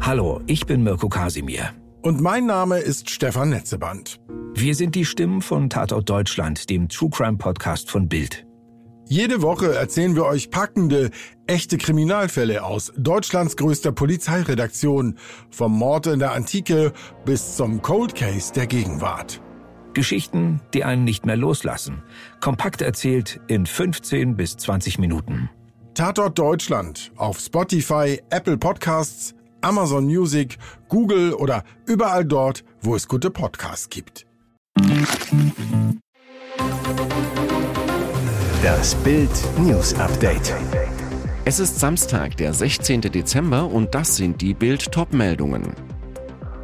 Hallo, ich bin Mirko Kasimir. Und mein Name ist Stefan Netzeband. Wir sind die Stimmen von Tatort Deutschland, dem True Crime Podcast von Bild. Jede Woche erzählen wir euch packende, echte Kriminalfälle aus Deutschlands größter Polizeiredaktion, vom Mord in der Antike bis zum Cold Case der Gegenwart. Geschichten, die einen nicht mehr loslassen. Kompakt erzählt in 15 bis 20 Minuten. Tatort Deutschland auf Spotify, Apple Podcasts, Amazon Music, Google oder überall dort, wo es gute Podcasts gibt. Das Bild News Update. Es ist Samstag, der 16. Dezember und das sind die Bild Topmeldungen.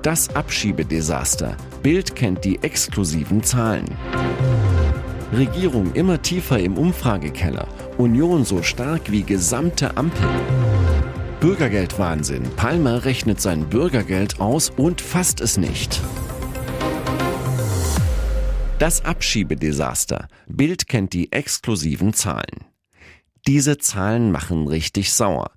Das Abschiebedesaster. Bild kennt die exklusiven Zahlen. Regierung immer tiefer im Umfragekeller. Union so stark wie gesamte Ampel. Bürgergeldwahnsinn. Palmer rechnet sein Bürgergeld aus und fasst es nicht. Das Abschiebedesaster. Bild kennt die exklusiven Zahlen. Diese Zahlen machen richtig sauer.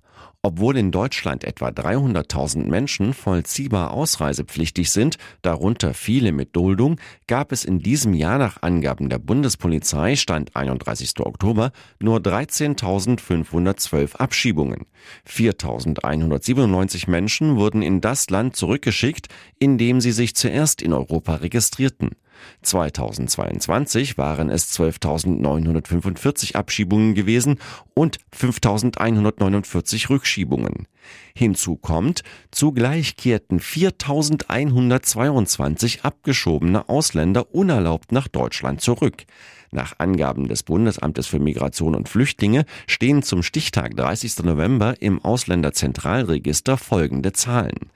Obwohl in Deutschland etwa 300.000 Menschen vollziehbar ausreisepflichtig sind, darunter viele mit Duldung, gab es in diesem Jahr nach Angaben der Bundespolizei Stand 31. Oktober nur 13.512 Abschiebungen. 4.197 Menschen wurden in das Land zurückgeschickt, in dem sie sich zuerst in Europa registrierten. 2022 waren es 12.945 Abschiebungen gewesen und 5.149 Rückschiebungen. Hinzu kommt, zugleich kehrten 4.122 abgeschobene Ausländer unerlaubt nach Deutschland zurück. Nach Angaben des Bundesamtes für Migration und Flüchtlinge stehen zum Stichtag 30. November im Ausländerzentralregister folgende Zahlen.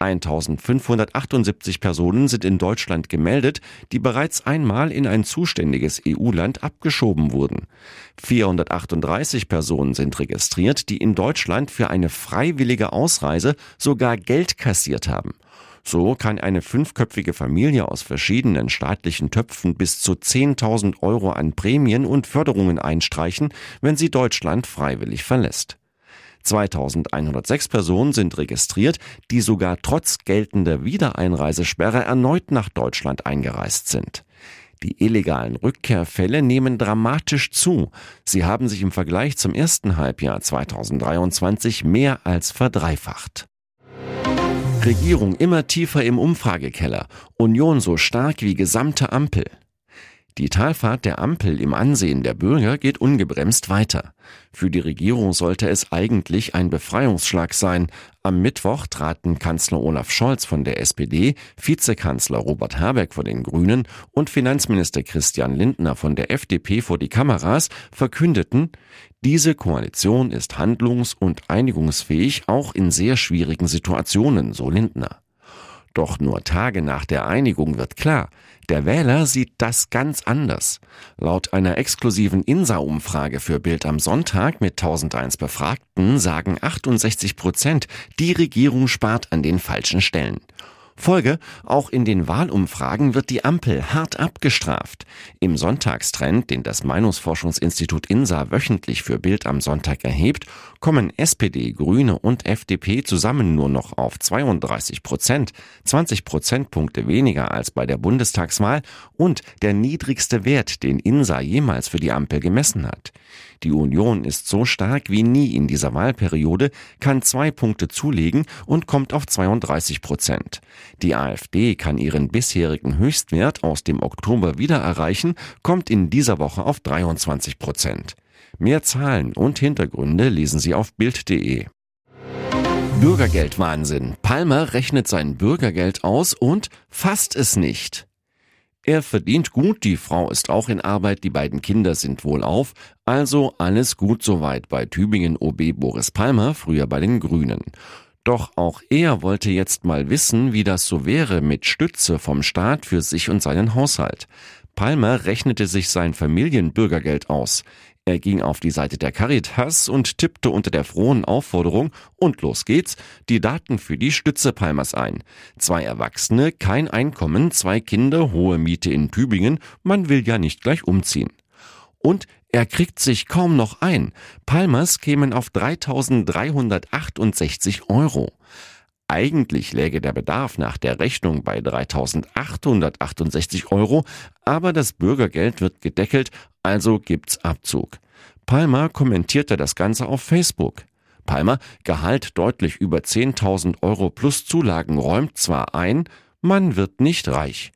1578 Personen sind in Deutschland gemeldet, die bereits einmal in ein zuständiges EU-Land abgeschoben wurden. 438 Personen sind registriert, die in Deutschland für eine freiwillige Ausreise sogar Geld kassiert haben. So kann eine fünfköpfige Familie aus verschiedenen staatlichen Töpfen bis zu 10.000 Euro an Prämien und Förderungen einstreichen, wenn sie Deutschland freiwillig verlässt. 2106 Personen sind registriert, die sogar trotz geltender Wiedereinreisesperre erneut nach Deutschland eingereist sind. Die illegalen Rückkehrfälle nehmen dramatisch zu. Sie haben sich im Vergleich zum ersten Halbjahr 2023 mehr als verdreifacht. Regierung immer tiefer im Umfragekeller. Union so stark wie gesamte Ampel. Die Talfahrt der Ampel im Ansehen der Bürger geht ungebremst weiter. Für die Regierung sollte es eigentlich ein Befreiungsschlag sein. Am Mittwoch traten Kanzler Olaf Scholz von der SPD, Vizekanzler Robert Habeck von den Grünen und Finanzminister Christian Lindner von der FDP vor die Kameras, verkündeten, diese Koalition ist handlungs- und einigungsfähig auch in sehr schwierigen Situationen, so Lindner. Doch nur Tage nach der Einigung wird klar, der Wähler sieht das ganz anders. Laut einer exklusiven INSA-Umfrage für Bild am Sonntag mit 1001 Befragten sagen 68 Prozent, die Regierung spart an den falschen Stellen. Folge, auch in den Wahlumfragen wird die Ampel hart abgestraft. Im Sonntagstrend, den das Meinungsforschungsinstitut INSA wöchentlich für Bild am Sonntag erhebt, kommen SPD, Grüne und FDP zusammen nur noch auf 32 Prozent, 20 Prozentpunkte weniger als bei der Bundestagswahl und der niedrigste Wert, den INSA jemals für die Ampel gemessen hat. Die Union ist so stark wie nie in dieser Wahlperiode, kann zwei Punkte zulegen und kommt auf 32 Prozent. Die AfD kann ihren bisherigen Höchstwert aus dem Oktober wieder erreichen, kommt in dieser Woche auf 23 Prozent. Mehr Zahlen und Hintergründe lesen Sie auf Bild.de. Bürgergeldwahnsinn. Palmer rechnet sein Bürgergeld aus und fasst es nicht. Er verdient gut, die Frau ist auch in Arbeit, die beiden Kinder sind wohlauf, also alles gut soweit bei Tübingen OB Boris Palmer, früher bei den Grünen. Doch auch er wollte jetzt mal wissen, wie das so wäre mit Stütze vom Staat für sich und seinen Haushalt. Palmer rechnete sich sein Familienbürgergeld aus. Er ging auf die Seite der Caritas und tippte unter der frohen Aufforderung und los geht's die Daten für die Stütze Palmers ein. Zwei Erwachsene, kein Einkommen, zwei Kinder, hohe Miete in Tübingen, man will ja nicht gleich umziehen. Und Er kriegt sich kaum noch ein. Palmers kämen auf 3.368 Euro. Eigentlich läge der Bedarf nach der Rechnung bei 3.868 Euro, aber das Bürgergeld wird gedeckelt, also gibt's Abzug. Palmer kommentierte das Ganze auf Facebook. Palmer, Gehalt deutlich über 10.000 Euro plus Zulagen, räumt zwar ein, man wird nicht reich.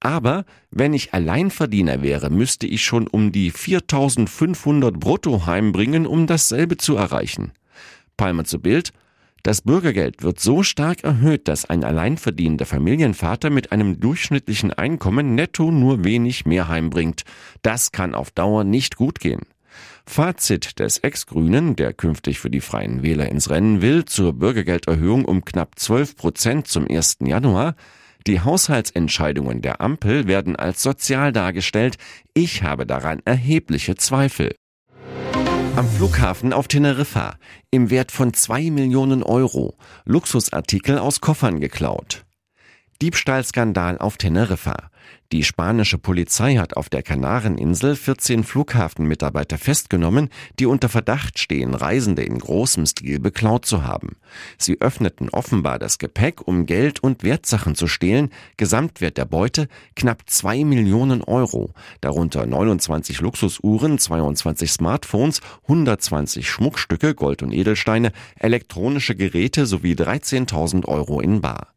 Aber wenn ich Alleinverdiener wäre, müsste ich schon um die 4500 brutto heimbringen, um dasselbe zu erreichen. Palmer zu Bild. Das Bürgergeld wird so stark erhöht, dass ein alleinverdienender Familienvater mit einem durchschnittlichen Einkommen netto nur wenig mehr heimbringt. Das kann auf Dauer nicht gut gehen. Fazit des Ex-Grünen, der künftig für die Freien Wähler ins Rennen will, zur Bürgergelderhöhung um knapp 12 Prozent zum 1. Januar. Die Haushaltsentscheidungen der Ampel werden als sozial dargestellt. Ich habe daran erhebliche Zweifel. Am Flughafen auf Teneriffa im Wert von zwei Millionen Euro Luxusartikel aus Koffern geklaut. Diebstahlskandal auf Teneriffa. Die spanische Polizei hat auf der Kanareninsel 14 Flughafenmitarbeiter festgenommen, die unter Verdacht stehen, Reisende in großem Stil beklaut zu haben. Sie öffneten offenbar das Gepäck, um Geld und Wertsachen zu stehlen. Gesamtwert der Beute knapp zwei Millionen Euro, darunter 29 Luxusuhren, 22 Smartphones, 120 Schmuckstücke, Gold und Edelsteine, elektronische Geräte sowie 13.000 Euro in Bar.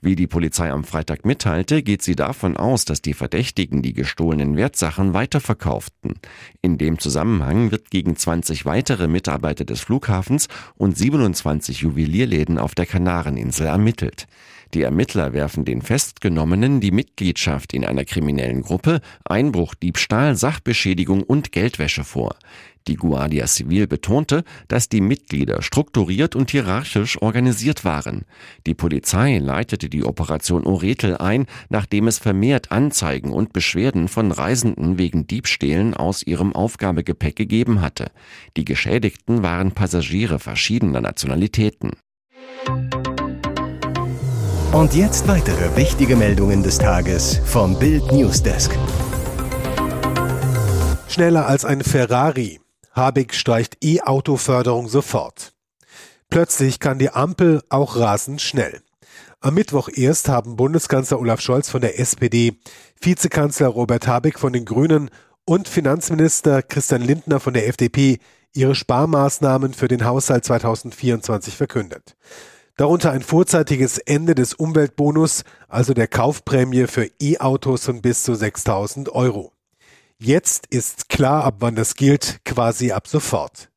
Wie die Polizei am Freitag mitteilte, geht sie davon aus, dass die Verdächtigen die gestohlenen Wertsachen weiterverkauften. In dem Zusammenhang wird gegen 20 weitere Mitarbeiter des Flughafens und 27 Juwelierläden auf der Kanareninsel ermittelt. Die Ermittler werfen den Festgenommenen die Mitgliedschaft in einer kriminellen Gruppe, Einbruch, Diebstahl, Sachbeschädigung und Geldwäsche vor. Die Guardia Civil betonte, dass die Mitglieder strukturiert und hierarchisch organisiert waren. Die Polizei leitete die Operation Oretel ein, nachdem es vermehrt Anzeigen und Beschwerden von Reisenden wegen Diebstählen aus ihrem Aufgabegepäck gegeben hatte. Die Geschädigten waren Passagiere verschiedener Nationalitäten. Und jetzt weitere wichtige Meldungen des Tages vom Bild Newsdesk. Schneller als ein Ferrari. Habeck streicht E-Auto-Förderung sofort. Plötzlich kann die Ampel auch rasend schnell. Am Mittwoch erst haben Bundeskanzler Olaf Scholz von der SPD, Vizekanzler Robert Habeck von den Grünen und Finanzminister Christian Lindner von der FDP ihre Sparmaßnahmen für den Haushalt 2024 verkündet. Darunter ein vorzeitiges Ende des Umweltbonus, also der Kaufprämie für E-Autos von bis zu 6000 Euro. Jetzt ist klar, ab wann das gilt, quasi ab sofort.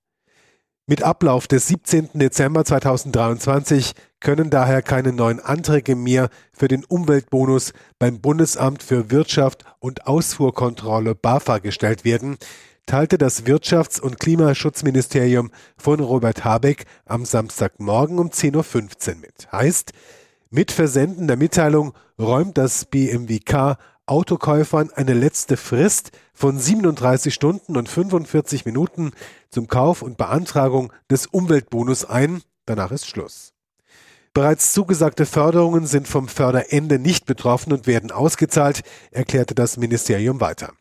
Mit Ablauf des 17. Dezember 2023 können daher keine neuen Anträge mehr für den Umweltbonus beim Bundesamt für Wirtschaft und Ausfuhrkontrolle BAFA gestellt werden, teilte das Wirtschafts- und Klimaschutzministerium von Robert Habeck am Samstagmorgen um 10.15 Uhr mit. Heißt, mit Versenden der Mitteilung räumt das BMWK Autokäufern eine letzte Frist von 37 Stunden und 45 Minuten zum Kauf und Beantragung des Umweltbonus ein. Danach ist Schluss. Bereits zugesagte Förderungen sind vom Förderende nicht betroffen und werden ausgezahlt, erklärte das Ministerium weiter.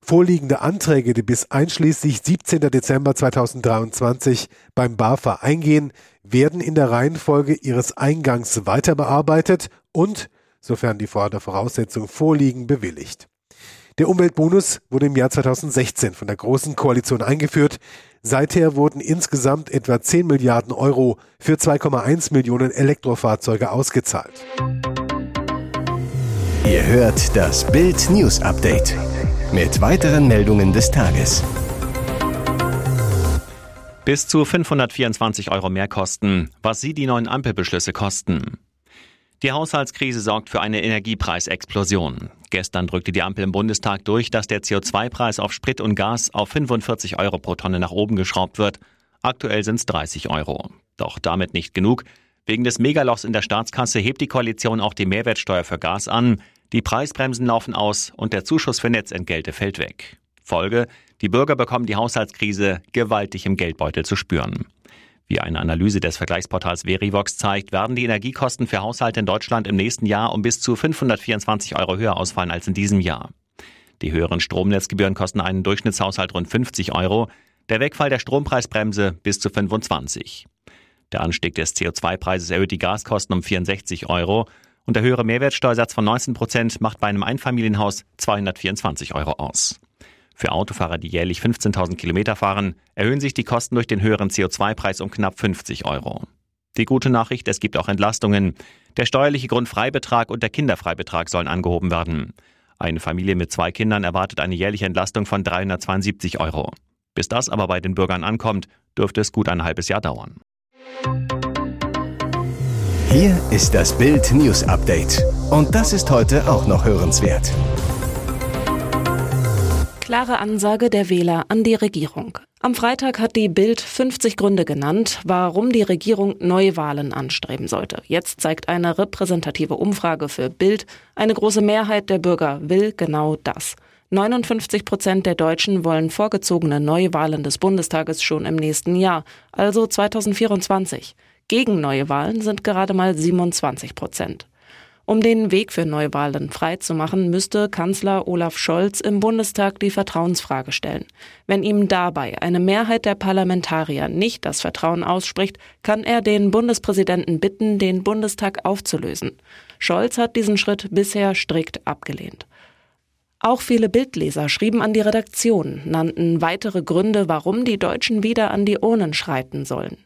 Vorliegende Anträge, die bis einschließlich 17. Dezember 2023 beim BAFA eingehen, werden in der Reihenfolge ihres Eingangs weiter bearbeitet und, sofern die Voraussetzungen vorliegen, bewilligt. Der Umweltbonus wurde im Jahr 2016 von der Großen Koalition eingeführt. Seither wurden insgesamt etwa 10 Milliarden Euro für 2,1 Millionen Elektrofahrzeuge ausgezahlt. Ihr hört das Bild News Update mit weiteren Meldungen des Tages. Bis zu 524 Euro mehr kosten, was Sie die neuen Ampelbeschlüsse kosten. Die Haushaltskrise sorgt für eine Energiepreisexplosion. Gestern drückte die Ampel im Bundestag durch, dass der CO2-Preis auf Sprit und Gas auf 45 Euro pro Tonne nach oben geschraubt wird. Aktuell sind es 30 Euro. Doch damit nicht genug. Wegen des Megalochs in der Staatskasse hebt die Koalition auch die Mehrwertsteuer für Gas an. Die Preisbremsen laufen aus und der Zuschuss für Netzentgelte fällt weg. Folge, die Bürger bekommen die Haushaltskrise gewaltig im Geldbeutel zu spüren. Wie eine Analyse des Vergleichsportals Verivox zeigt, werden die Energiekosten für Haushalte in Deutschland im nächsten Jahr um bis zu 524 Euro höher ausfallen als in diesem Jahr. Die höheren Stromnetzgebühren kosten einen Durchschnittshaushalt rund 50 Euro, der Wegfall der Strompreisbremse bis zu 25. Der Anstieg des CO2-Preises erhöht die Gaskosten um 64 Euro und der höhere Mehrwertsteuersatz von 19 Prozent macht bei einem Einfamilienhaus 224 Euro aus. Für Autofahrer, die jährlich 15.000 Kilometer fahren, erhöhen sich die Kosten durch den höheren CO2-Preis um knapp 50 Euro. Die gute Nachricht, es gibt auch Entlastungen. Der steuerliche Grundfreibetrag und der Kinderfreibetrag sollen angehoben werden. Eine Familie mit zwei Kindern erwartet eine jährliche Entlastung von 372 Euro. Bis das aber bei den Bürgern ankommt, dürfte es gut ein halbes Jahr dauern. Hier ist das Bild News Update. Und das ist heute auch noch hörenswert. Klare Ansage der Wähler an die Regierung. Am Freitag hat die Bild 50 Gründe genannt, warum die Regierung Neuwahlen anstreben sollte. Jetzt zeigt eine repräsentative Umfrage für Bild, eine große Mehrheit der Bürger will genau das. 59 Prozent der Deutschen wollen vorgezogene Neuwahlen des Bundestages schon im nächsten Jahr, also 2024. Gegen neue Wahlen sind gerade mal 27 Prozent. Um den Weg für Neuwahlen freizumachen, müsste Kanzler Olaf Scholz im Bundestag die Vertrauensfrage stellen. Wenn ihm dabei eine Mehrheit der Parlamentarier nicht das Vertrauen ausspricht, kann er den Bundespräsidenten bitten, den Bundestag aufzulösen. Scholz hat diesen Schritt bisher strikt abgelehnt. Auch viele Bildleser schrieben an die Redaktion, nannten weitere Gründe, warum die Deutschen wieder an die Urnen schreiten sollen.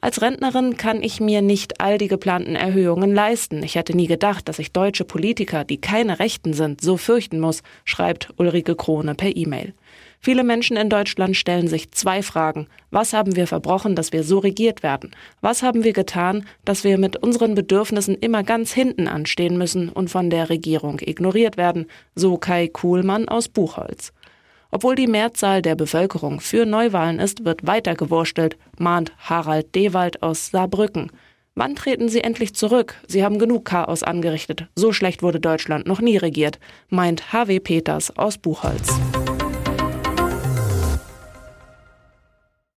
Als Rentnerin kann ich mir nicht all die geplanten Erhöhungen leisten. Ich hätte nie gedacht, dass ich deutsche Politiker, die keine Rechten sind, so fürchten muss, schreibt Ulrike Krone per E-Mail. Viele Menschen in Deutschland stellen sich zwei Fragen. Was haben wir verbrochen, dass wir so regiert werden? Was haben wir getan, dass wir mit unseren Bedürfnissen immer ganz hinten anstehen müssen und von der Regierung ignoriert werden? So Kai Kuhlmann aus Buchholz. Obwohl die Mehrzahl der Bevölkerung für Neuwahlen ist, wird weiter gewurstelt, mahnt Harald Dewald aus Saarbrücken. Wann treten Sie endlich zurück? Sie haben genug Chaos angerichtet. So schlecht wurde Deutschland noch nie regiert, meint HW Peters aus Buchholz.